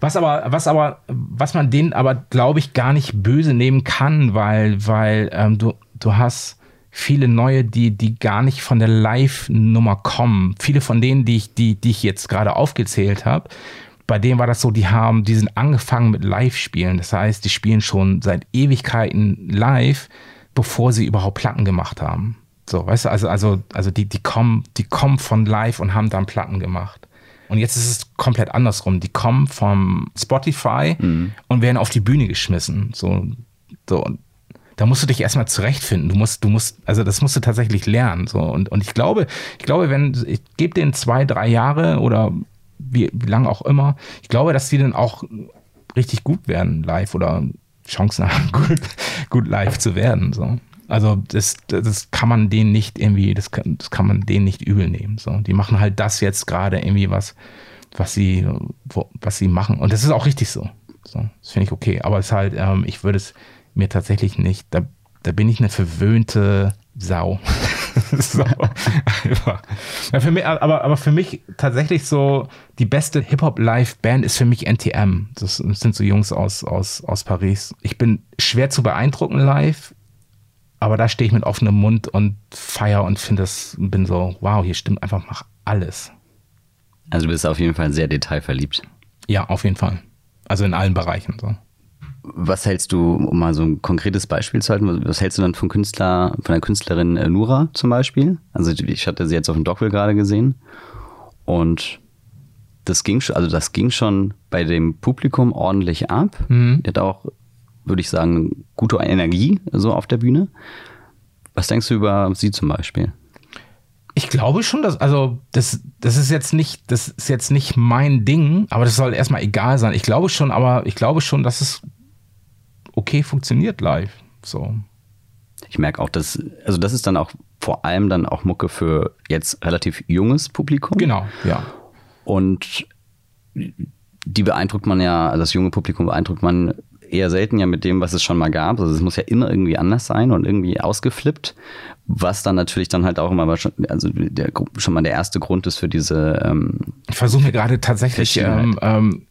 Was aber, was aber, was man denen aber, glaube ich, gar nicht böse nehmen kann, weil, weil ähm, du, du hast viele neue, die, die gar nicht von der Live-Nummer kommen. Viele von denen, die ich, die, die ich jetzt gerade aufgezählt habe, bei denen war das so, die haben, die sind angefangen mit Live-Spielen. Das heißt, die spielen schon seit Ewigkeiten live, bevor sie überhaupt Platten gemacht haben. So, weißt du, also, also, also die, die kommen, die kommen von live und haben dann Platten gemacht. Und jetzt ist es komplett andersrum. Die kommen vom Spotify mhm. und werden auf die Bühne geschmissen. So, so. Da musst du dich erstmal zurechtfinden. Du musst, du musst, also das musst du tatsächlich lernen. So. Und, und ich glaube, ich glaube, wenn, ich gebe denen zwei, drei Jahre oder wie, wie lange auch immer, ich glaube, dass die dann auch richtig gut werden live oder Chancen haben, [laughs] gut, gut live zu werden. So. Also das, das kann man denen nicht irgendwie, das kann, das kann man denen nicht übel nehmen. So, die machen halt das jetzt gerade irgendwie was, was sie, wo, was sie machen. Und das ist auch richtig so. so das finde ich okay. Aber es ist halt, ähm, ich würde es mir tatsächlich nicht, da, da bin ich eine verwöhnte Sau. [laughs] so, einfach. Ja, für mich, aber, aber für mich tatsächlich so die beste Hip-Hop-Live-Band ist für mich NTM. Das sind so Jungs aus, aus, aus Paris. Ich bin schwer zu beeindrucken live aber da stehe ich mit offenem Mund und feier und finde das, bin so, wow, hier stimmt einfach mal alles. Also du bist auf jeden Fall sehr detailverliebt. Ja, auf jeden Fall. Also in allen Bereichen. So. Was hältst du, um mal so ein konkretes Beispiel zu halten, was hältst du dann vom Künstler, von der Künstlerin äh, Nura zum Beispiel? Also ich hatte sie jetzt auf dem Dockville gerade gesehen und das ging schon, also das ging schon bei dem Publikum ordentlich ab. Mhm. Die hat auch würde ich sagen, gute Energie so auf der Bühne. Was denkst du über sie zum Beispiel? Ich glaube schon, dass, also, das, das ist jetzt nicht, das ist jetzt nicht mein Ding, aber das soll erstmal egal sein. Ich glaube schon, aber ich glaube schon, dass es okay funktioniert live. So. Ich merke auch, dass, also das ist dann auch vor allem dann auch Mucke für jetzt relativ junges Publikum. Genau, ja. Und die beeindruckt man ja, also das junge Publikum beeindruckt man eher selten ja mit dem, was es schon mal gab. Also es muss ja immer irgendwie anders sein und irgendwie ausgeflippt, was dann natürlich dann halt auch immer schon, also der, schon mal der erste Grund ist für diese. Ähm, ich versuche mir gerade tatsächlich. Ähm, ähm,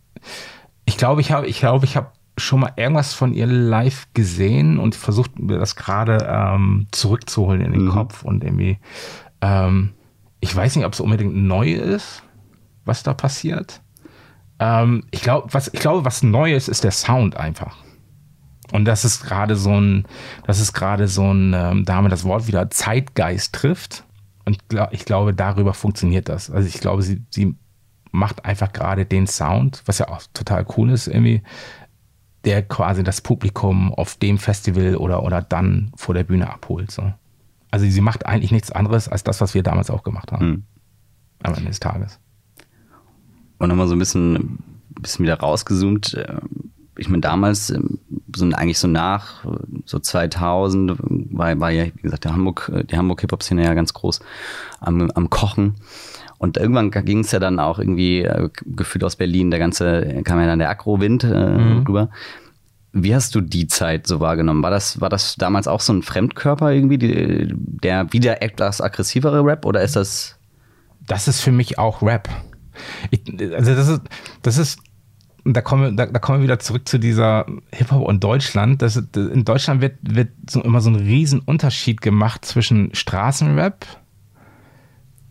ich glaube, ich habe, ich glaube, ich habe schon mal irgendwas von ihr live gesehen und versucht mir das gerade ähm, zurückzuholen in den mhm. Kopf und irgendwie. Ähm, ich weiß nicht, ob es unbedingt neu ist, was da passiert. Ähm, ich glaube, was, ich glaube, was Neues ist der Sound einfach. Und das ist gerade so ein, das ist gerade so ein, ähm, da haben wir das Wort wieder Zeitgeist trifft. Und ich glaube, darüber funktioniert das. Also ich glaube, sie, sie macht einfach gerade den Sound, was ja auch total cool ist irgendwie, der quasi das Publikum auf dem Festival oder, oder dann vor der Bühne abholt. So. Also sie macht eigentlich nichts anderes als das, was wir damals auch gemacht haben. Mhm. Am Ende des Tages und nochmal so ein bisschen, bisschen wieder rausgezoomt. Äh, ich meine, damals, ähm, so eigentlich so nach, so 2000, war, war ja, wie gesagt, der Hamburg, äh, die Hamburg-Hip-Hop-Szene ja ganz groß am, am Kochen. Und irgendwann ging es ja dann auch irgendwie äh, gefühlt aus Berlin, der ganze, kam ja dann der Agro-Wind äh, mhm. rüber. Wie hast du die Zeit so wahrgenommen? War das, war das damals auch so ein Fremdkörper irgendwie, die, der wieder etwas aggressivere Rap oder ist das? Das ist für mich auch Rap. Ich, also das ist, das ist, da kommen, da, da kommen wir wieder zurück zu dieser Hip-Hop und Deutschland. Das, in Deutschland wird, wird so immer so ein Riesenunterschied gemacht zwischen Straßenrap,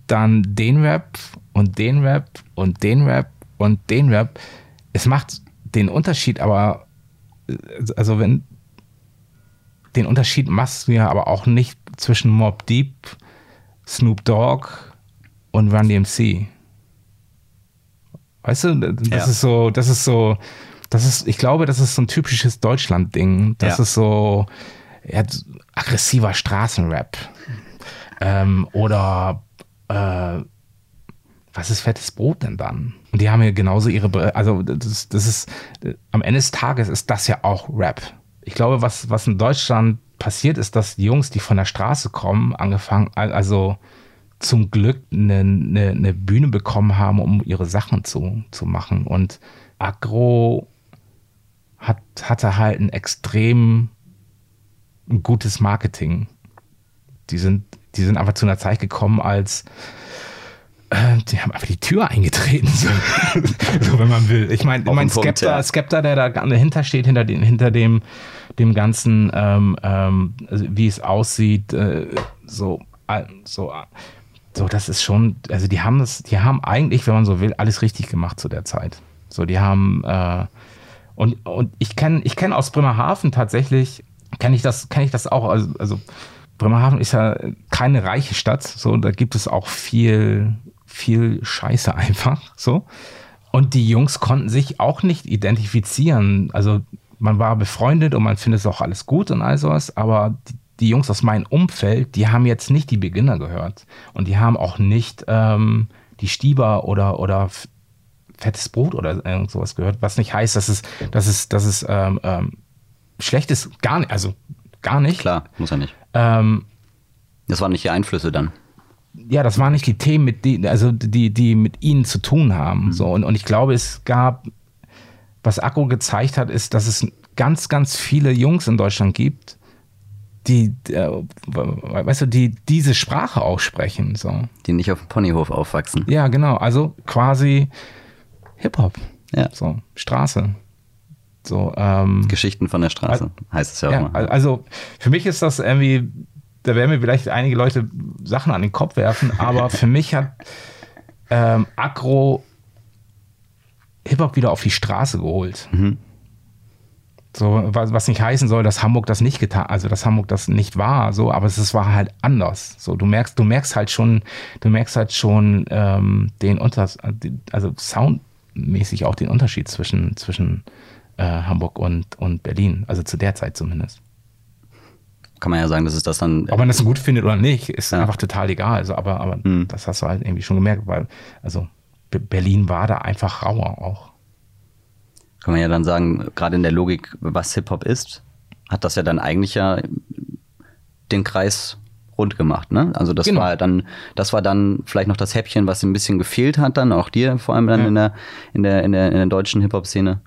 dann den Rap und den Rap und den Rap und den Rap. Es macht den Unterschied aber, also wenn, den Unterschied machst du ja aber auch nicht zwischen Mob Deep, Snoop Dogg und Run DMC. Weißt du, das ja. ist so, das ist so, das ist, ich glaube, das ist so ein typisches Deutschland-Ding. Das ja. ist so ja, aggressiver Straßenrap. Ähm, oder äh, was ist fettes Brot denn dann? Und die haben ja genauso ihre, also das, das ist, am Ende des Tages ist das ja auch Rap. Ich glaube, was, was in Deutschland passiert, ist, dass die Jungs, die von der Straße kommen, angefangen, also zum Glück eine, eine, eine, Bühne bekommen haben, um ihre Sachen zu, zu machen. Und Agro hat, hatte halt ein extrem gutes Marketing. Die sind, die sind einfach zu einer Zeit gekommen, als äh, die haben einfach die Tür eingetreten, so, [laughs] so wenn man will. Ich meine, mein Skepta, ja. Skepta, der da dahinter steht, hinter, den, hinter dem, dem ganzen, ähm, ähm, also wie es aussieht, äh, so, so, so, das ist schon, also die haben das, die haben eigentlich, wenn man so will, alles richtig gemacht zu der Zeit. So, die haben, äh, und, und ich kenne ich kenn aus Bremerhaven tatsächlich, kenne ich das, kenne ich das auch, also, also Bremerhaven ist ja keine reiche Stadt, so, da gibt es auch viel, viel Scheiße [laughs] einfach, so. Und die Jungs konnten sich auch nicht identifizieren. Also man war befreundet und man findet es auch alles gut und all sowas, aber die, die, Jungs aus meinem Umfeld, die haben jetzt nicht die Beginner gehört. Und die haben auch nicht ähm, die Stieber oder, oder fettes Brot oder irgend sowas gehört, was nicht heißt, dass es, dass es, dass es ähm, ähm, schlecht ist. Gar nicht, also gar nicht. Klar, muss er nicht. Ähm, das waren nicht die Einflüsse dann ja, das waren nicht die Themen, mit die, also die, die mit ihnen zu tun haben. Mhm. So, und, und ich glaube, es gab, was Akku gezeigt hat, ist, dass es ganz, ganz viele Jungs in Deutschland gibt, die, äh, weißt du, die diese Sprache aussprechen. So. Die nicht auf dem Ponyhof aufwachsen. Ja, genau. Also quasi Hip-Hop. Ja. So, Straße. So, ähm, Geschichten von der Straße, heißt es ja, ja auch mal. Also für mich ist das irgendwie da werden mir vielleicht einige Leute Sachen an den Kopf werfen, aber [laughs] für mich hat ähm, Agro Hip-Hop wieder auf die Straße geholt. Mhm. So, was, was nicht heißen soll, dass Hamburg das nicht getan, also dass Hamburg das nicht war, so, aber es, es war halt anders. So, du merkst, du merkst halt schon, du merkst halt schon ähm, den Unter, also soundmäßig auch den Unterschied zwischen, zwischen äh, Hamburg und, und Berlin, also zu der Zeit zumindest kann man ja sagen, dass es das dann. Ob man das gut findet oder nicht, ist ja. einfach total egal. Also, aber aber mhm. das hast du halt irgendwie schon gemerkt, weil, also Berlin war da einfach rauer auch. Kann man ja dann sagen, gerade in der Logik, was Hip-Hop ist, hat das ja dann eigentlich ja den Kreis rund gemacht, ne? Also das genau. war dann, das war dann vielleicht noch das Häppchen, was ein bisschen gefehlt hat, dann auch dir, vor allem dann ja. in der, in der, in der, in der deutschen Hip-Hop-Szene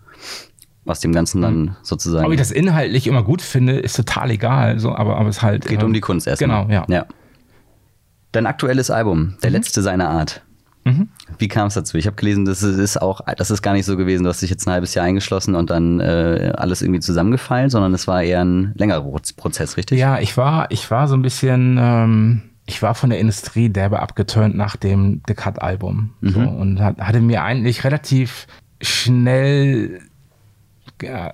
was dem Ganzen dann mhm. sozusagen. Ob ich das inhaltlich immer gut finde, ist total egal. So, aber, aber es halt. Geht äh, um die Kunst erstmal. Genau, ja. ja. Dein aktuelles Album, der mhm. letzte seiner Art. Mhm. Wie kam es dazu? Ich habe gelesen, das ist auch, das ist gar nicht so gewesen. Du hast dich jetzt ein halbes Jahr eingeschlossen und dann äh, alles irgendwie zusammengefallen, sondern es war eher ein längerer Prozess, richtig? Ja, ich war, ich war so ein bisschen, ähm, ich war von der Industrie derbe abgeturnt nach dem The Cut-Album mhm. so, und hat, hatte mir eigentlich relativ schnell ja,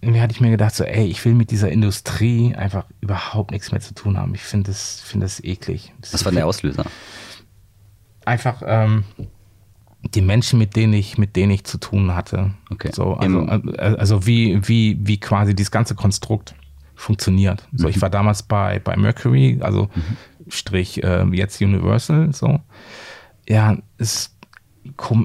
irgendwie hatte ich mir gedacht, so, ey, ich will mit dieser Industrie einfach überhaupt nichts mehr zu tun haben. Ich finde das, find das eklig. Das Was war der Auslöser? Einfach ähm, die Menschen, mit denen ich, mit denen ich zu tun hatte. Okay. So, also, äh, also wie, wie, wie quasi dieses ganze Konstrukt funktioniert. So, mhm. ich war damals bei, bei Mercury, also mhm. Strich äh, jetzt Universal, so. Ja, es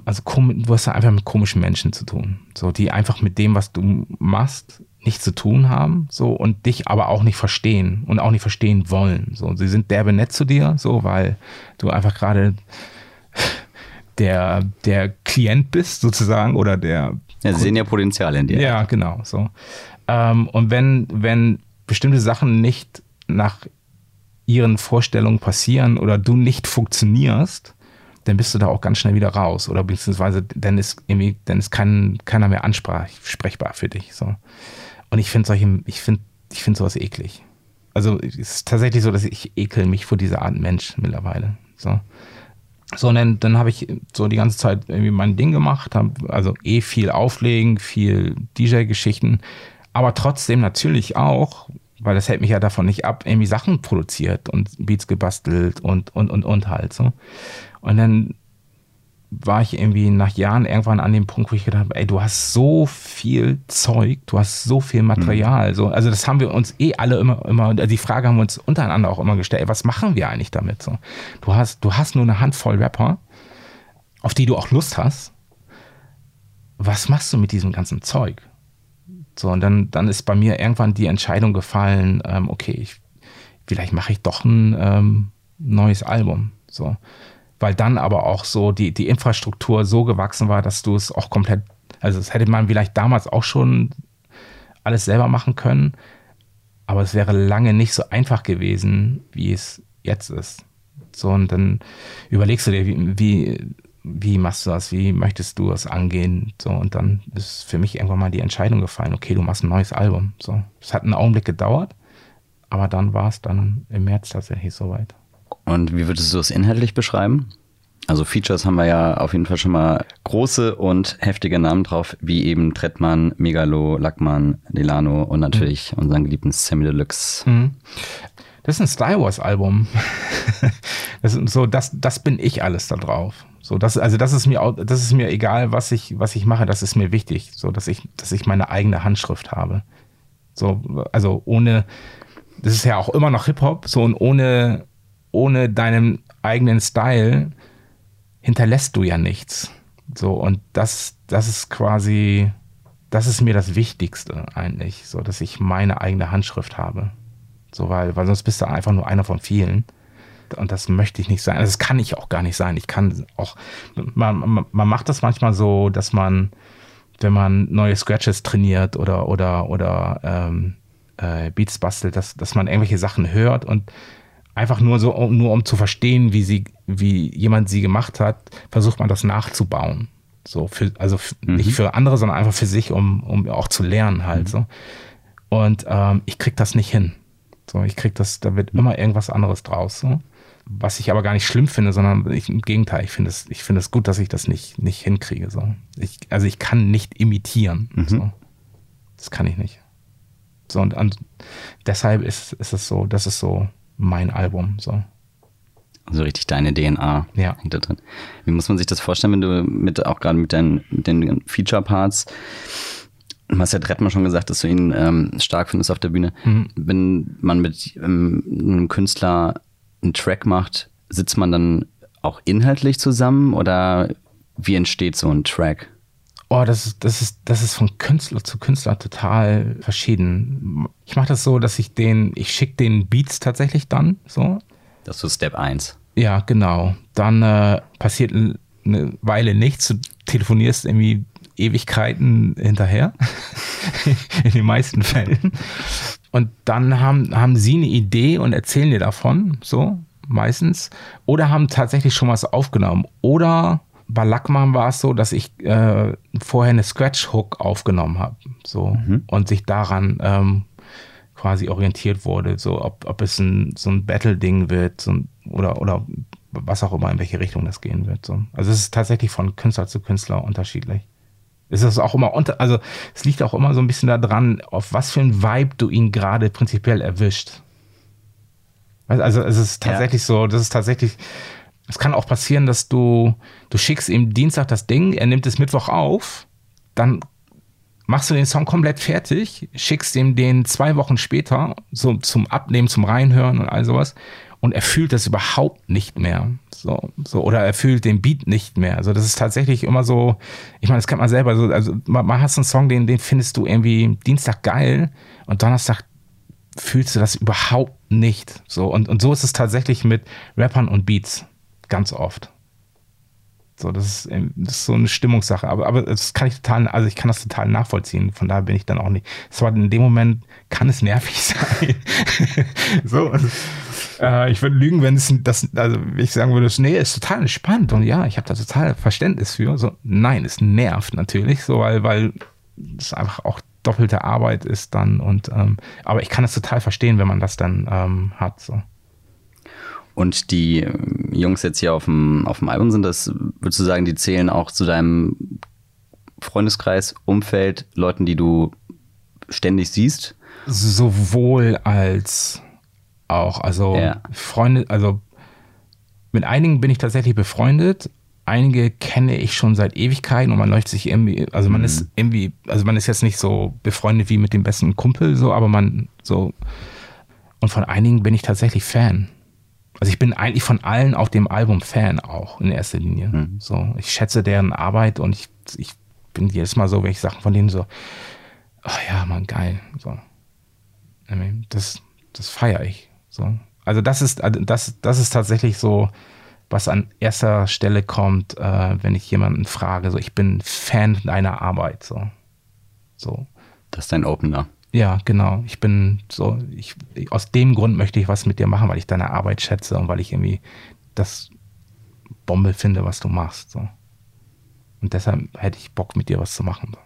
also du hast einfach mit komischen Menschen zu tun, so die einfach mit dem, was du machst, nichts zu tun haben, so und dich aber auch nicht verstehen und auch nicht verstehen wollen. So, sie sind derbe nett zu dir, so weil du einfach gerade [laughs] der der Klient bist sozusagen oder der. Ja, sie sehen ja Potenzial in dir. Ja, genau. So ähm, und wenn wenn bestimmte Sachen nicht nach ihren Vorstellungen passieren oder du nicht funktionierst, dann bist du da auch ganz schnell wieder raus. Oder beziehungsweise dann ist irgendwie, dann ist kein, keiner mehr ansprechbar für dich. So. Und ich finde solche, ich finde, ich finde sowas eklig. Also es ist tatsächlich so, dass ich ekel mich vor dieser Art Mensch mittlerweile. So. So, und dann, dann habe ich so die ganze Zeit irgendwie mein Ding gemacht, hab also eh viel Auflegen, viel DJ-Geschichten, aber trotzdem natürlich auch, weil das hält mich ja davon nicht ab, irgendwie Sachen produziert und Beats gebastelt und, und, und, und halt so. Und dann war ich irgendwie nach Jahren irgendwann an dem Punkt, wo ich gedacht habe, ey, du hast so viel Zeug, du hast so viel Material. Mhm. So, also das haben wir uns eh alle immer, immer, die Frage haben wir uns untereinander auch immer gestellt, ey, was machen wir eigentlich damit? So, du hast, du hast nur eine Handvoll Rapper, auf die du auch Lust hast. Was machst du mit diesem ganzen Zeug? So, und dann, dann ist bei mir irgendwann die Entscheidung gefallen, ähm, okay, ich, vielleicht mache ich doch ein ähm, neues Album. So weil dann aber auch so die, die Infrastruktur so gewachsen war, dass du es auch komplett, Also das hätte man vielleicht damals auch schon alles selber machen können, aber es wäre lange nicht so einfach gewesen, wie es jetzt ist. So, und dann überlegst du dir, wie, wie, wie machst du das, wie möchtest du das angehen? So, und dann ist für mich irgendwann mal die Entscheidung gefallen, okay, du machst ein neues Album. So, es hat einen Augenblick gedauert, aber dann war es dann im März tatsächlich soweit. Und wie würdest du es inhaltlich beschreiben? Also Features haben wir ja auf jeden Fall schon mal große und heftige Namen drauf, wie eben Trettmann, Megalo, Lackmann, Delano und natürlich mhm. unseren geliebten Sammy Deluxe. Mhm. Das ist ein Star Wars Album. [laughs] das ist so, das, das bin ich alles da drauf. So, das, also das ist mir, das ist mir egal, was ich, was ich mache. Das ist mir wichtig, so, dass ich, dass ich meine eigene Handschrift habe. So, also ohne, das ist ja auch immer noch Hip Hop, so und ohne, ohne deinen eigenen Style hinterlässt du ja nichts. So, und das, das ist quasi, das ist mir das Wichtigste eigentlich, so, dass ich meine eigene Handschrift habe. So, weil, weil sonst bist du einfach nur einer von vielen. Und das möchte ich nicht sein. Also das kann ich auch gar nicht sein. Ich kann auch, man, man macht das manchmal so, dass man, wenn man neue Scratches trainiert oder, oder, oder ähm, äh, Beats bastelt, dass, dass man irgendwelche Sachen hört und einfach nur so, nur um zu verstehen, wie sie, wie jemand sie gemacht hat, versucht man das nachzubauen. So für, also mhm. nicht für andere, sondern einfach für sich, um, um auch zu lernen halt mhm. so. Und ähm, ich krieg das nicht hin. So, ich krieg das, da wird immer irgendwas anderes draus. So. Was ich aber gar nicht schlimm finde, sondern ich, im Gegenteil, ich finde es, ich finde es gut, dass ich das nicht, nicht hinkriege. So. Ich, also ich kann nicht imitieren. Mhm. So. Das kann ich nicht. So, und, und deshalb ist, ist es so, das ist so mein Album. So. Also richtig deine DNA ja. hinter drin. Wie muss man sich das vorstellen, wenn du mit auch gerade mit deinen, mit den Feature-Parts, du hast ja Drettmann schon gesagt, dass du ihn ähm, stark findest auf der Bühne. Mhm. Wenn man mit ähm, einem Künstler einen Track macht, sitzt man dann auch inhaltlich zusammen oder wie entsteht so ein Track? Oh, das ist, das ist, das ist von Künstler zu Künstler total verschieden. Ich mache das so, dass ich den, ich schicke den Beats tatsächlich dann so. Das ist so Step 1. Ja, genau. Dann äh, passiert eine Weile nichts. Du telefonierst irgendwie Ewigkeiten hinterher. [laughs] In den meisten Fällen. Und dann haben, haben sie eine Idee und erzählen dir davon, so meistens. Oder haben tatsächlich schon was aufgenommen. Oder bei Lackmann war es so, dass ich äh, vorher eine Scratch-Hook aufgenommen habe. So, mhm. und sich daran ähm, quasi orientiert wurde, so ob, ob es ein, so ein Battle-Ding wird so ein, oder, oder was auch immer, in welche Richtung das gehen wird. So. Also es ist tatsächlich von Künstler zu Künstler unterschiedlich. Es ist auch immer unter, also es liegt auch immer so ein bisschen daran, auf was für ein Vibe du ihn gerade prinzipiell erwischt. Also es ist tatsächlich ja. so, das ist tatsächlich, es kann auch passieren, dass du, du schickst ihm Dienstag das Ding, er nimmt es Mittwoch auf, dann machst du den Song komplett fertig, schickst ihm den zwei Wochen später so zum Abnehmen, zum Reinhören und all sowas und er fühlt das überhaupt nicht mehr. So, so, oder er fühlt den Beat nicht mehr. Also, das ist tatsächlich immer so, ich meine, das kennt man selber so, also man, man hast einen Song, den, den findest du irgendwie Dienstag geil und Donnerstag fühlst du das überhaupt nicht. So, und, und so ist es tatsächlich mit Rappern und Beats. Ganz oft. So, das ist, das ist so eine Stimmungssache. Aber, aber das kann ich total, also ich kann das total nachvollziehen. Von daher bin ich dann auch nicht. Zwar in dem Moment kann es nervig [laughs] sein. so. Also, äh, ich würde lügen, wenn es das, also ich sagen würde, nee, ist total entspannt und ja, ich habe da total Verständnis für. So, nein, es nervt natürlich, so, weil, weil es einfach auch doppelte Arbeit ist dann und ähm, aber ich kann es total verstehen, wenn man das dann ähm, hat. So. Und die äh, Jungs jetzt hier auf dem, auf dem Album sind, das würdest du sagen, die zählen auch zu deinem Freundeskreis, Umfeld, Leuten, die du ständig siehst? Sowohl als auch. Also ja. Freunde, also mit einigen bin ich tatsächlich befreundet. Einige kenne ich schon seit Ewigkeiten und man läuft sich irgendwie, also man mhm. ist irgendwie, also man ist jetzt nicht so befreundet wie mit dem besten Kumpel, so, aber man so. Und von einigen bin ich tatsächlich Fan. Also ich bin eigentlich von allen auf dem Album Fan auch in erster Linie. Mhm. So, ich schätze deren Arbeit und ich, ich bin jedes Mal so, wenn ich Sachen von denen so, ach ja, man, geil. So. Das, das feiere ich. So. Also das ist, also das, das ist tatsächlich so was an erster Stelle kommt, äh, wenn ich jemanden frage. So, ich bin Fan deiner Arbeit. So. so. Das ist dein Opener. Ja, genau. Ich bin so, ich, aus dem Grund möchte ich was mit dir machen, weil ich deine Arbeit schätze und weil ich irgendwie das Bombe finde, was du machst. So. Und deshalb hätte ich Bock, mit dir was zu machen. So.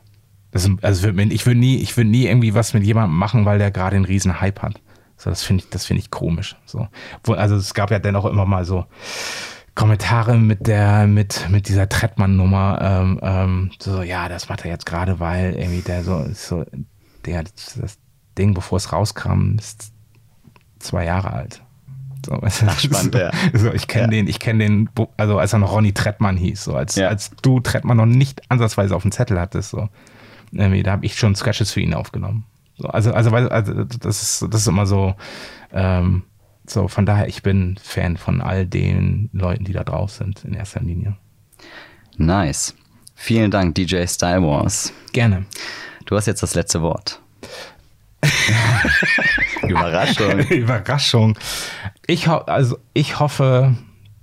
Das, also ich würde nie, ich nie irgendwie was mit jemandem machen, weil der gerade einen riesen Hype hat. So, das finde ich, das ich komisch. So, also es gab ja dennoch immer mal so Kommentare mit der, mit, mit dieser Trettmann-Nummer. Ähm, ähm, so, ja, das macht er jetzt gerade, weil irgendwie der so, so, der, das Ding, bevor es rauskam, ist zwei Jahre alt. So, [laughs] Ach, spannend, so, ja. So, ich kenne ja. den, ich kenne den, also als er noch Ronny Trettmann hieß, so als, ja. als du Trettmann noch nicht ansatzweise auf dem Zettel hattest, so. Irgendwie, da habe ich schon Sketches für ihn aufgenommen. So, also, also, also das, ist, das ist immer so, ähm, so, von daher, ich bin Fan von all den Leuten, die da drauf sind, in erster Linie. Nice. Vielen Dank, DJ Style Wars. Gerne. Du hast jetzt das letzte Wort. [laughs] Überraschung. [laughs] Überraschung. Ich, ho also ich hoffe,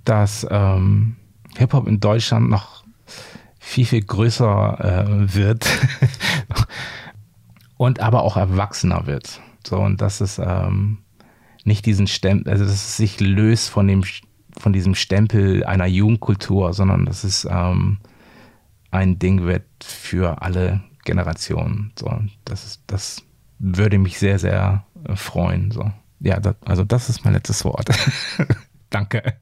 dass ähm, Hip-Hop in Deutschland noch viel, viel größer äh, wird [laughs] und aber auch erwachsener wird. So, und dass es ähm, nicht diesen Stempel, also dass es sich löst von dem von diesem Stempel einer Jugendkultur, sondern dass es ähm, ein Ding wird für alle Generationen. So, das ist, das würde mich sehr, sehr äh, freuen. So. Ja, das, also das ist mein letztes Wort. [laughs] Danke.